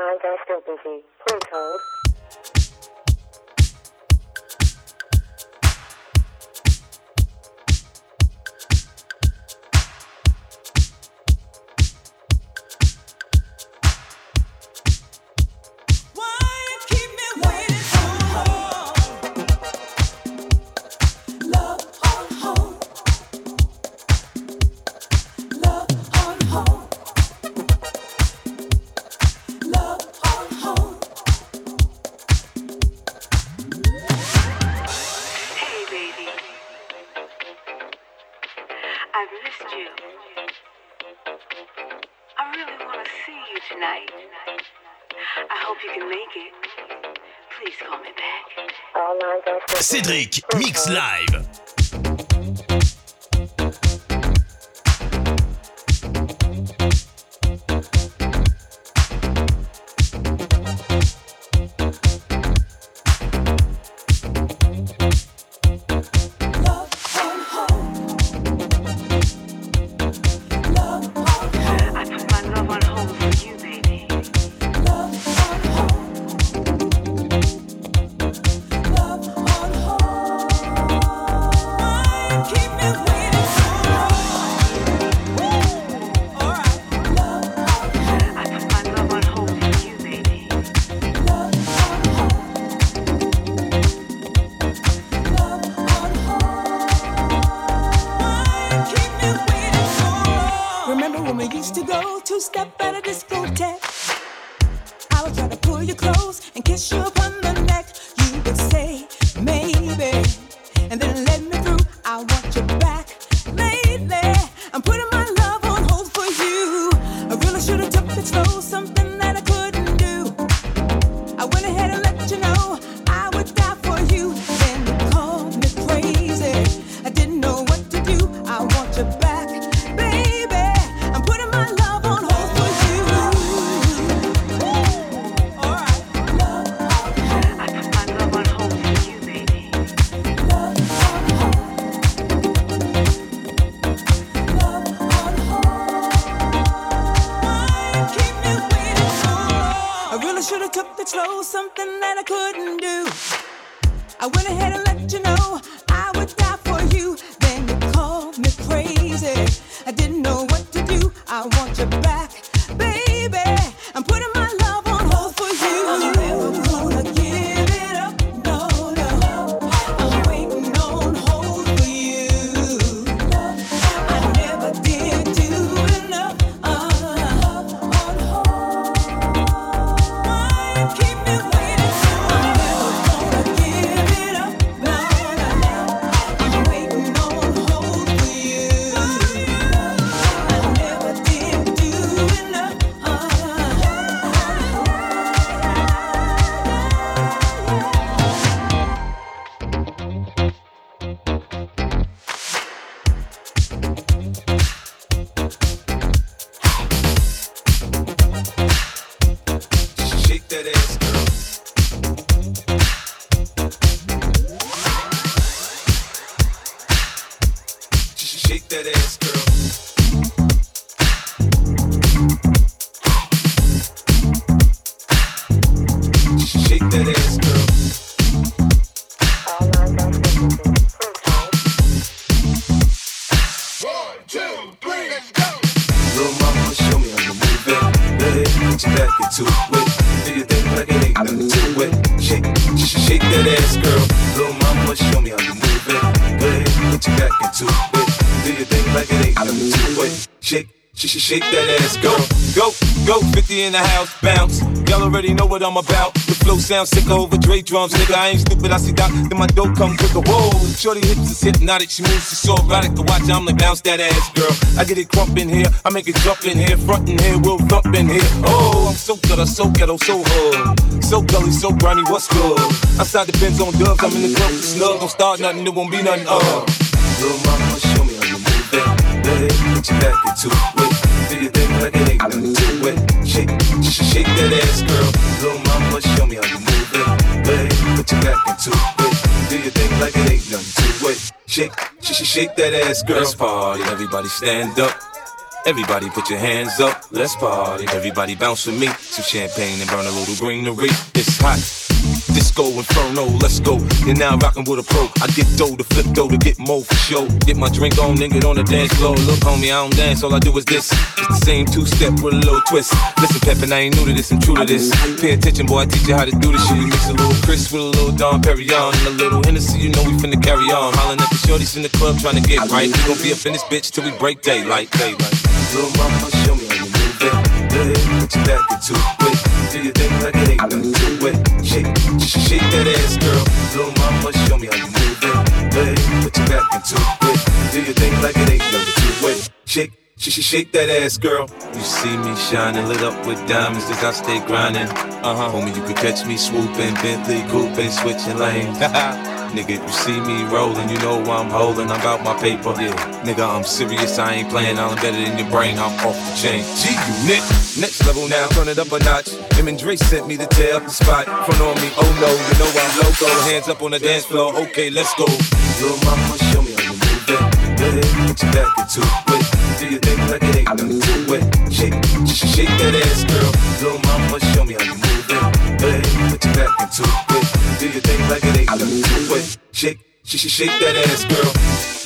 lines are still busy. Please hold. Cédric Mix Live. Go, 50 in the house, bounce. Y'all already know what I'm about. The flow sounds sick over Dre drums, nigga. I ain't stupid, I see Doc, then my dope come quicker. Whoa, shorty hips is hypnotic, she moves, she's so erotic. To watch, I'm like bounce that ass, girl. I get it crump in here, I make it jump in here, front in here, we'll thump in here. Oh, I'm so good, I'm so ghetto, so hood. So gully, so grimy, what's good? Outside the Benz on dubs, I'm in the club, snug. Don't start nothing, it won't be nothing, uh. Little mama, show me how you move that. Let put your back into it do it it. Shake, shake that ass, girl. Little mama, show me how you move it. Go ahead, put into it. Do your thing like it ain't nothing to it. Shake, sh- sh- shake that ass, girl. Let's party, everybody stand up. Everybody put your hands up, let's party. Everybody bounce with me. Some champagne and burn a little greenery. It's hot. Disco Inferno, let's go. You're now rocking with a pro. I get dough to flip dough to get more for show. Get my drink on, nigga on the dance floor. Look, homie, I don't dance, all I do is this. It's the same two step with a little twist. Listen, Peppin, I ain't new to this, I'm true to this. Pay attention, boy, I teach you how to do this shit. Mix a little Chris with a little Dom Perignon and a little Hennessy, you know we finna carry on. Hollin' at the shorties in the club trying to get right. We gon' be up in this bitch till we break daylight, daylight. Little mama, show me how you move it. Put your back into it. Do your thing like it ain't nothing to it. Shake, sh- shake that ass, girl. Little mama, show me how you move it. Good, put your back into it. Do your thing like it ain't nothing to it. Shake. She should shake that ass, girl. You see me shining, lit up with diamonds as I stay grinding. Uh huh. Homie, you could catch me swooping, Bentley coupe, switching lanes. Nigga, you see me rolling, you know why I'm holding. I'm about my paper. Yeah. Nigga, I'm serious. I ain't playing. I'm better in your brain. I'm off the chain. G unit. Next level now. Turn it up a notch. Him and Dre sent me to tear up the spot. Front on me. Oh no. You know I'm loco. Hands up on the dance floor. Okay, let's go. Little mama, show me how you move it. Good. Put your back into it. Do your thing like it ain't to do it. Shake, sh- shake that ass, girl. Little mama, show me how you move it. Good. Put your back into it. Do your thing like it ain't to do it. Shake, sh- sh- shake that ass, girl.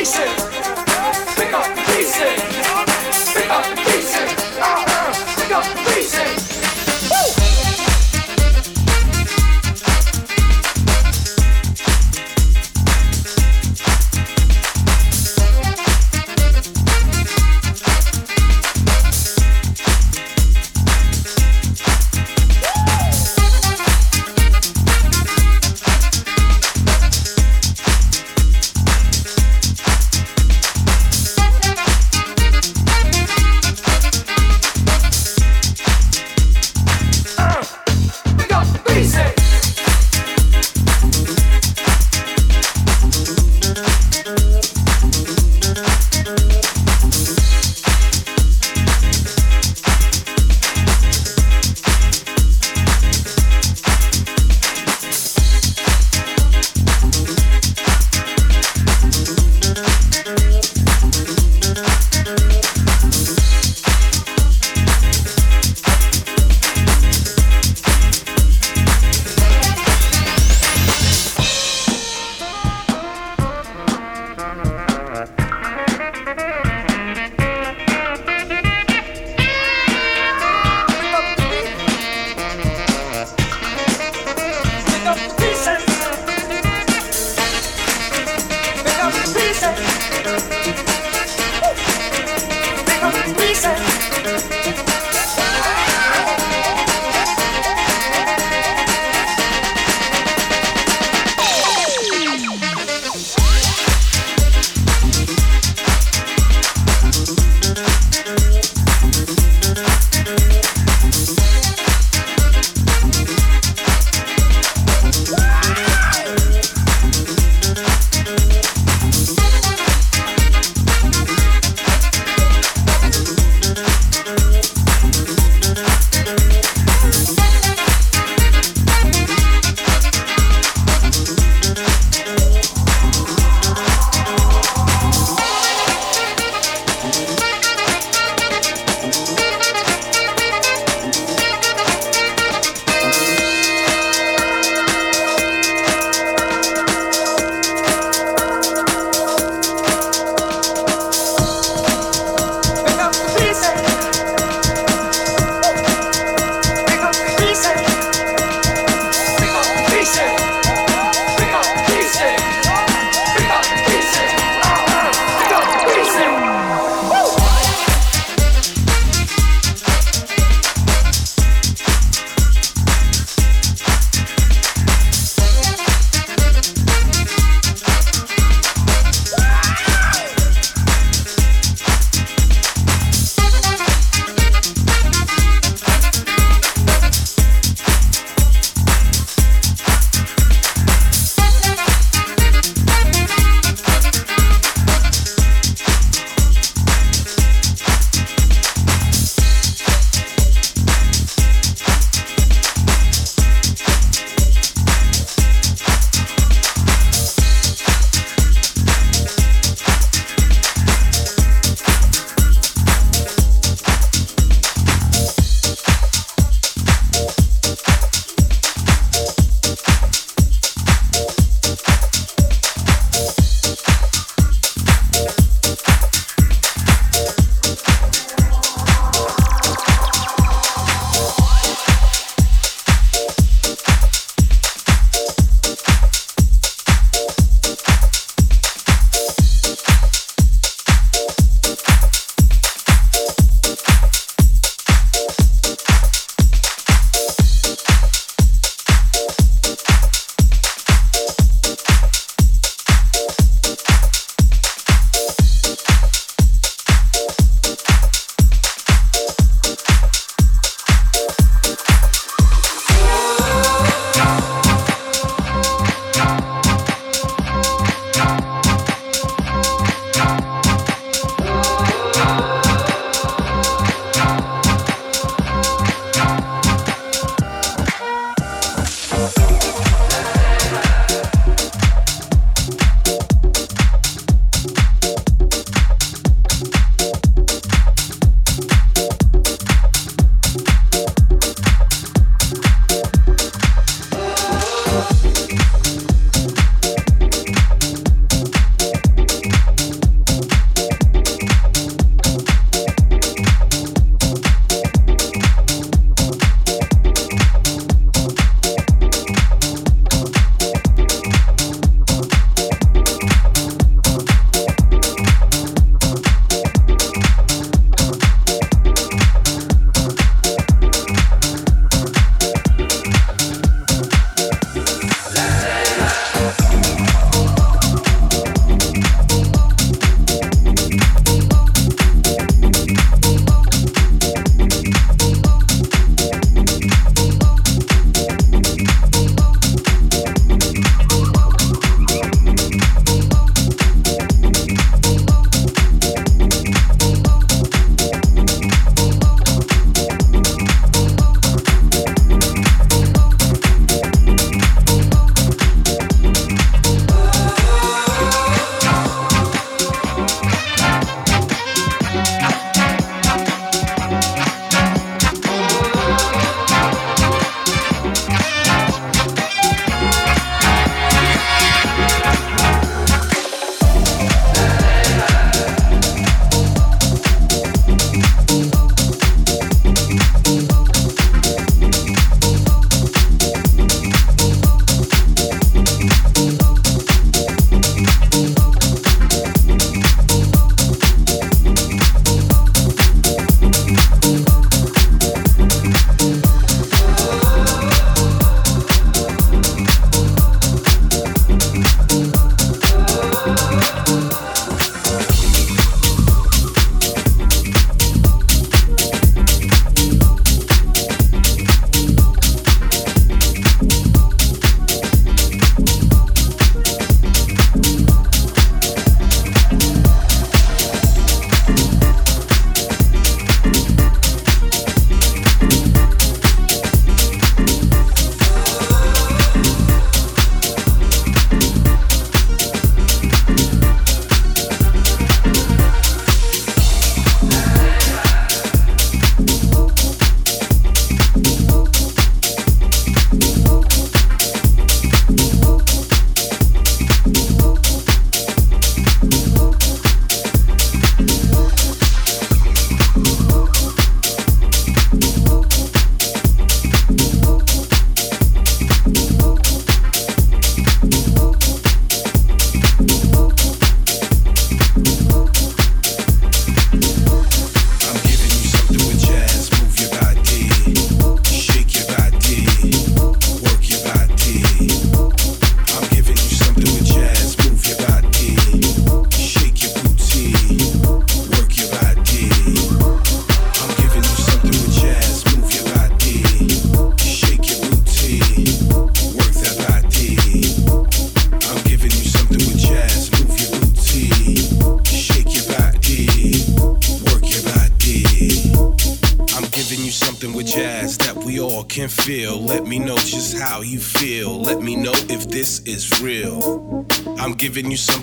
Nation. reason.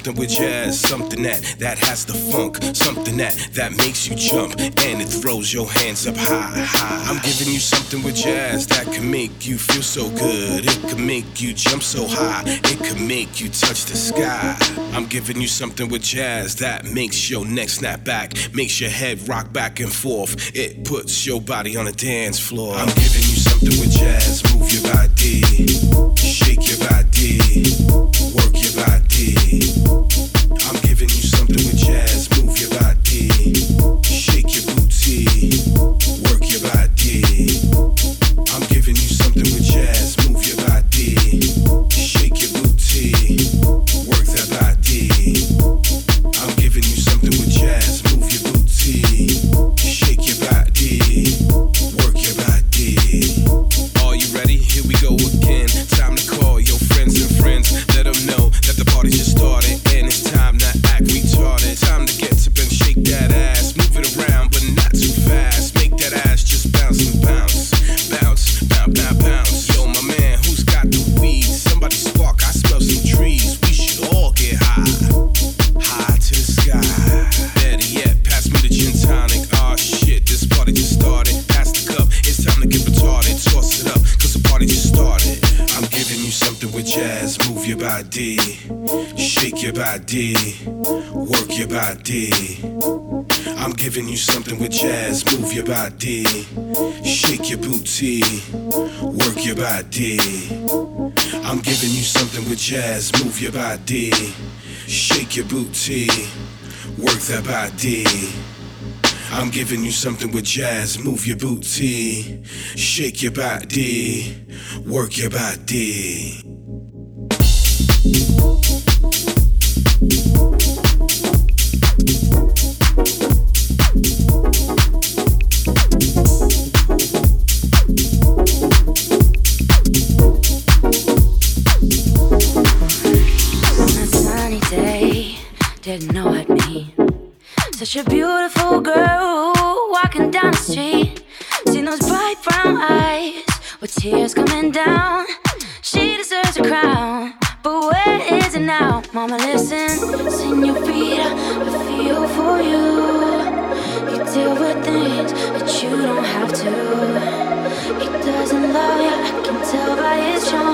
Something with jazz, something that that has the funk, something that that makes you jump and it throws your hands up high, high. I'm giving you something with jazz that can make you feel so good. It can make you jump so high. It can make you touch the sky. I'm giving you something with jazz that makes your neck snap back, makes your head rock back and forth. It puts your body on a dance floor. I'm giving you something with jazz. Move your body, shake your booty, work your body, giving you something with jazz. Move your body, shake your booty, work your body. I'm giving you something with jazz. Move your body, shake your booty, work that body. I'm giving you something with jazz. Move your booty, shake your body, work your body. Mama, listen, senorita, I feel for you. You deal with things that you don't have to. He doesn't love you, I can tell by his charm.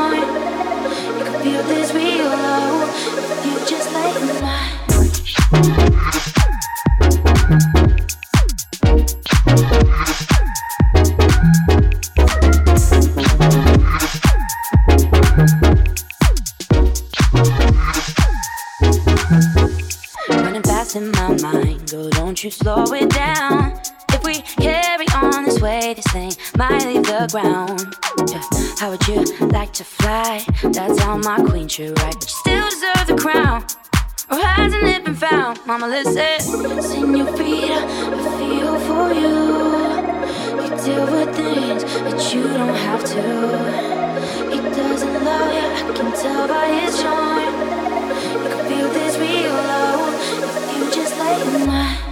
Queen should ride. But you still deserve the crown. Or hasn't it been found? Mama, listen. Senorita, I feel for you. You deal with things that you don't have to. He doesn't love you, I can tell by his charm. You can feel this real love if you just lay in my.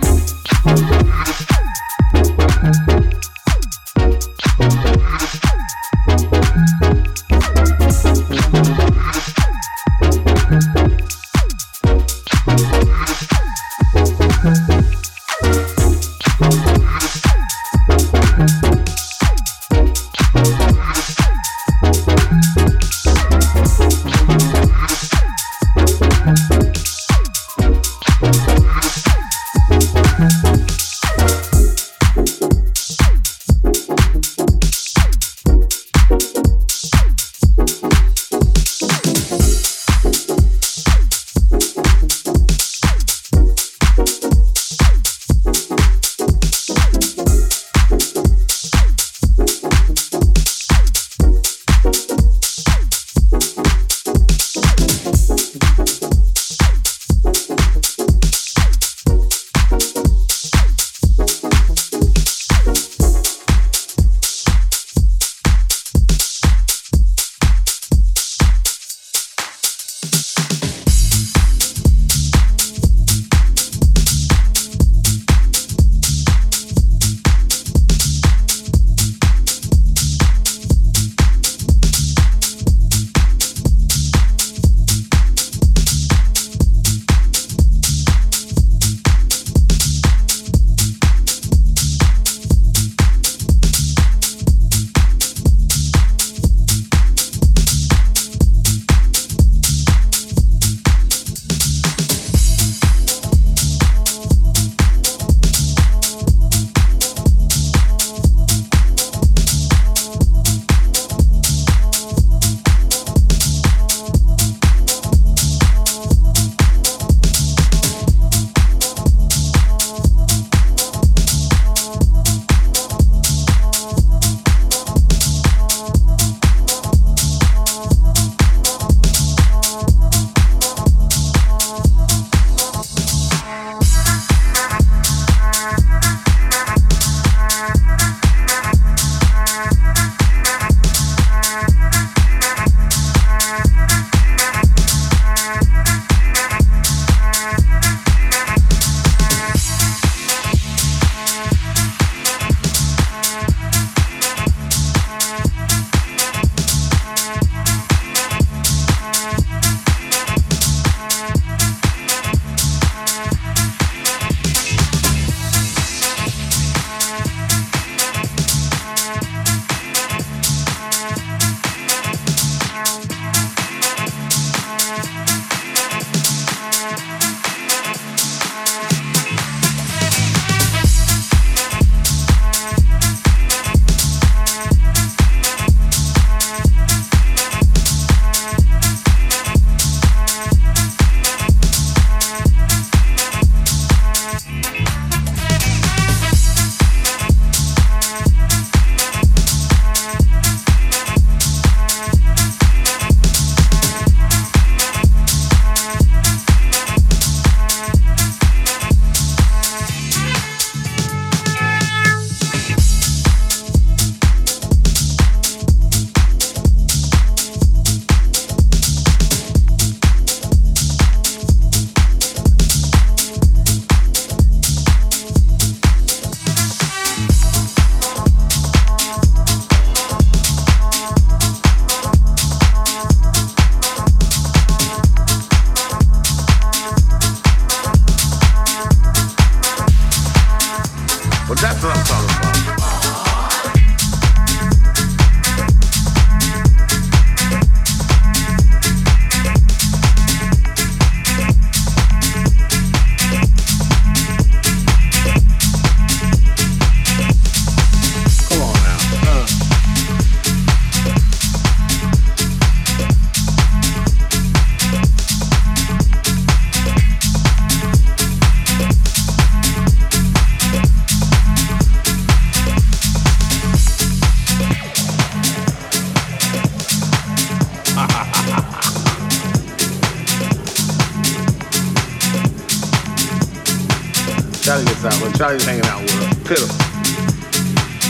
Charlie's hanging out with. Pitiful.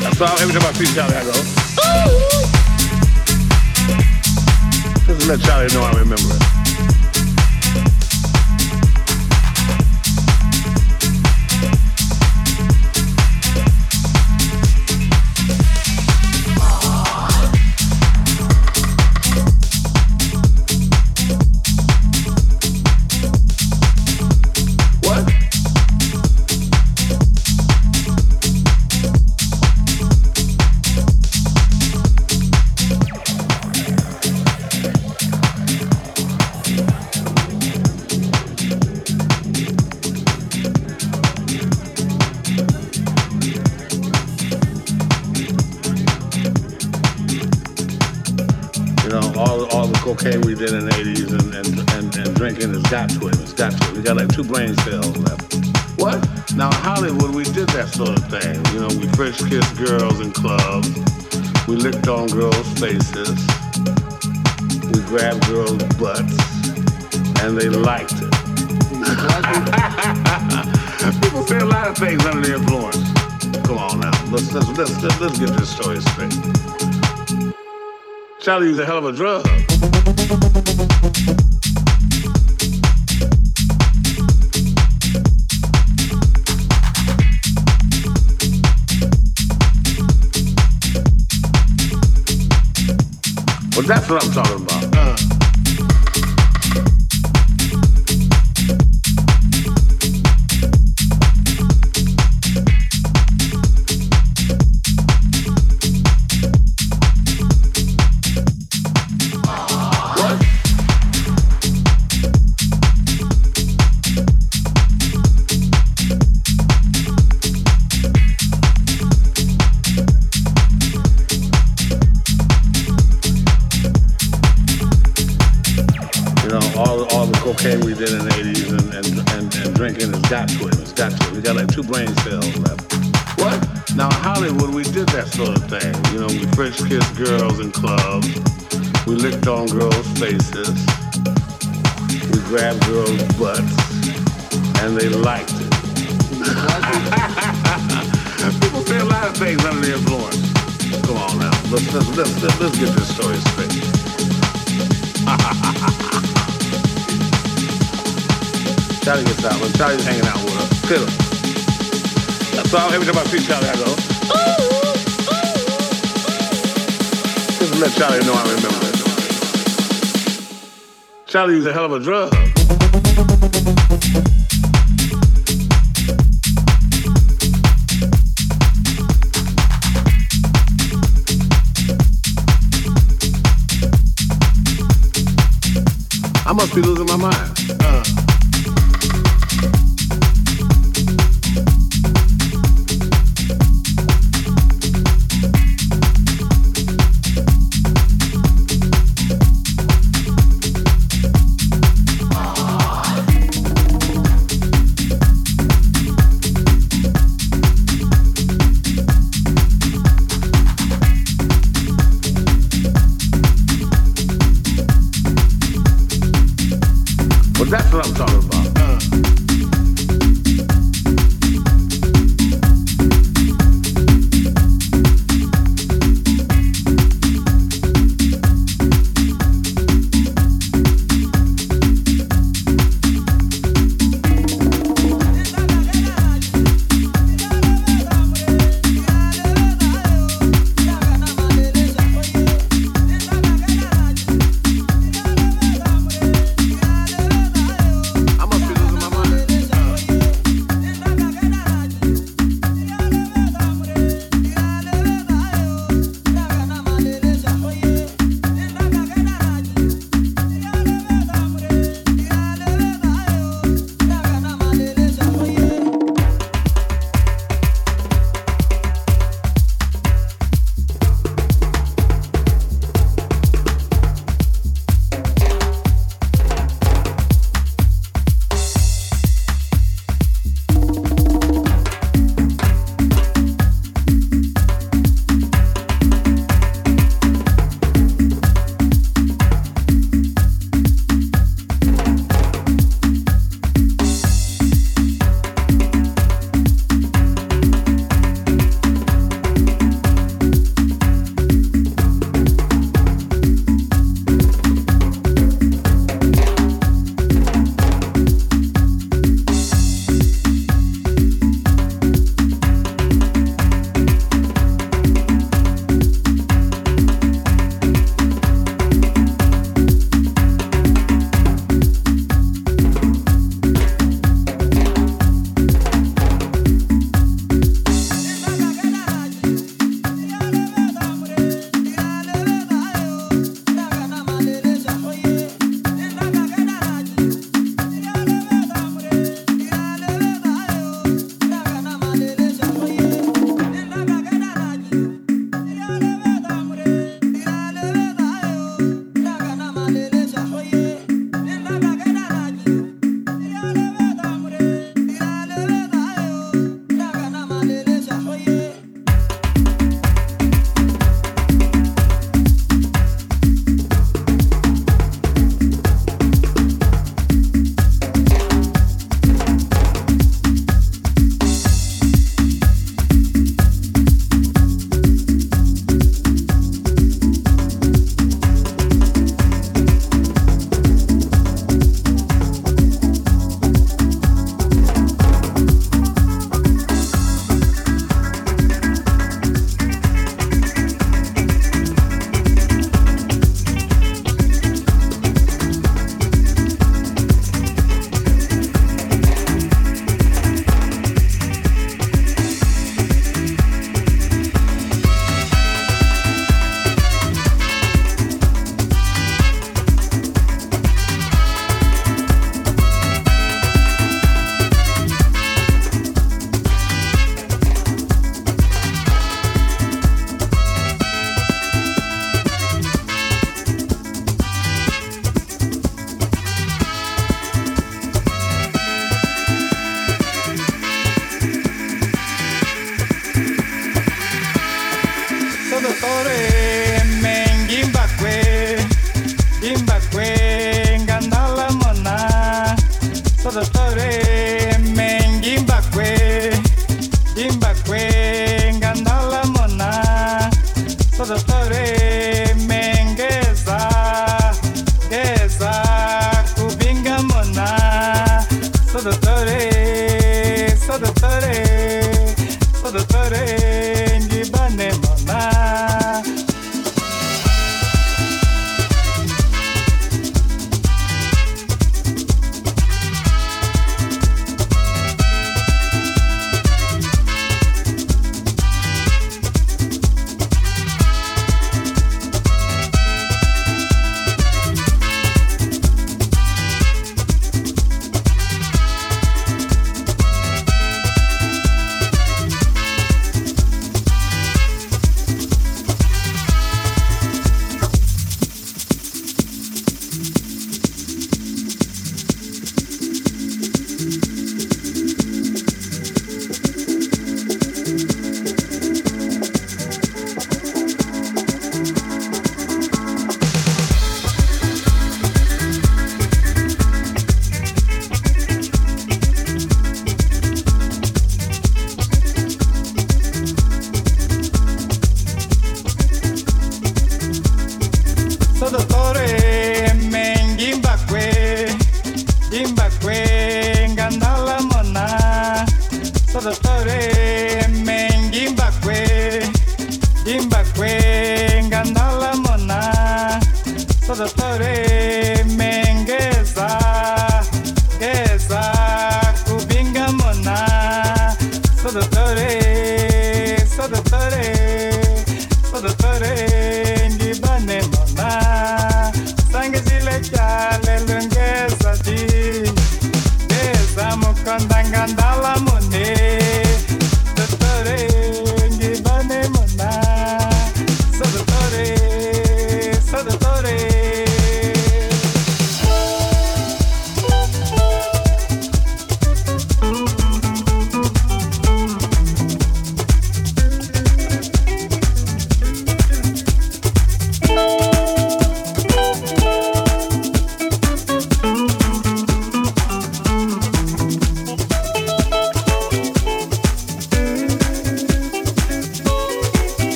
That's why every time I see Charlie, I go, Just to let Charlie know I remember it. Cocaine we did in the 80s and, and, and, and drinking has got to it. It's got to it. We got like two brain cells left. What? Now, in Hollywood, we did that sort of thing. You know, we French kissed girls in clubs. We licked on girls' faces. We grabbed girls' butts. And they liked it. People say a lot of things under the influence. Come on now. Let's, let's, let's, let's get this story straight. Charlie was a hell of a drug. Well, that's what I'm talking about. Girls in clubs. We licked on girls' faces. We grabbed girls' butts. And they liked it. People say a lot of things under the influence. Come on now. Let's, let's, let's, let's, let's get this story straight. Charlie gets out. When Charlie's hanging out with pitiful. That's all. Every time I see Charlie, I go, let Charlie know I remember it. Charlie was a hell of a drug. I must be losing my mind.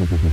Mm-hmm.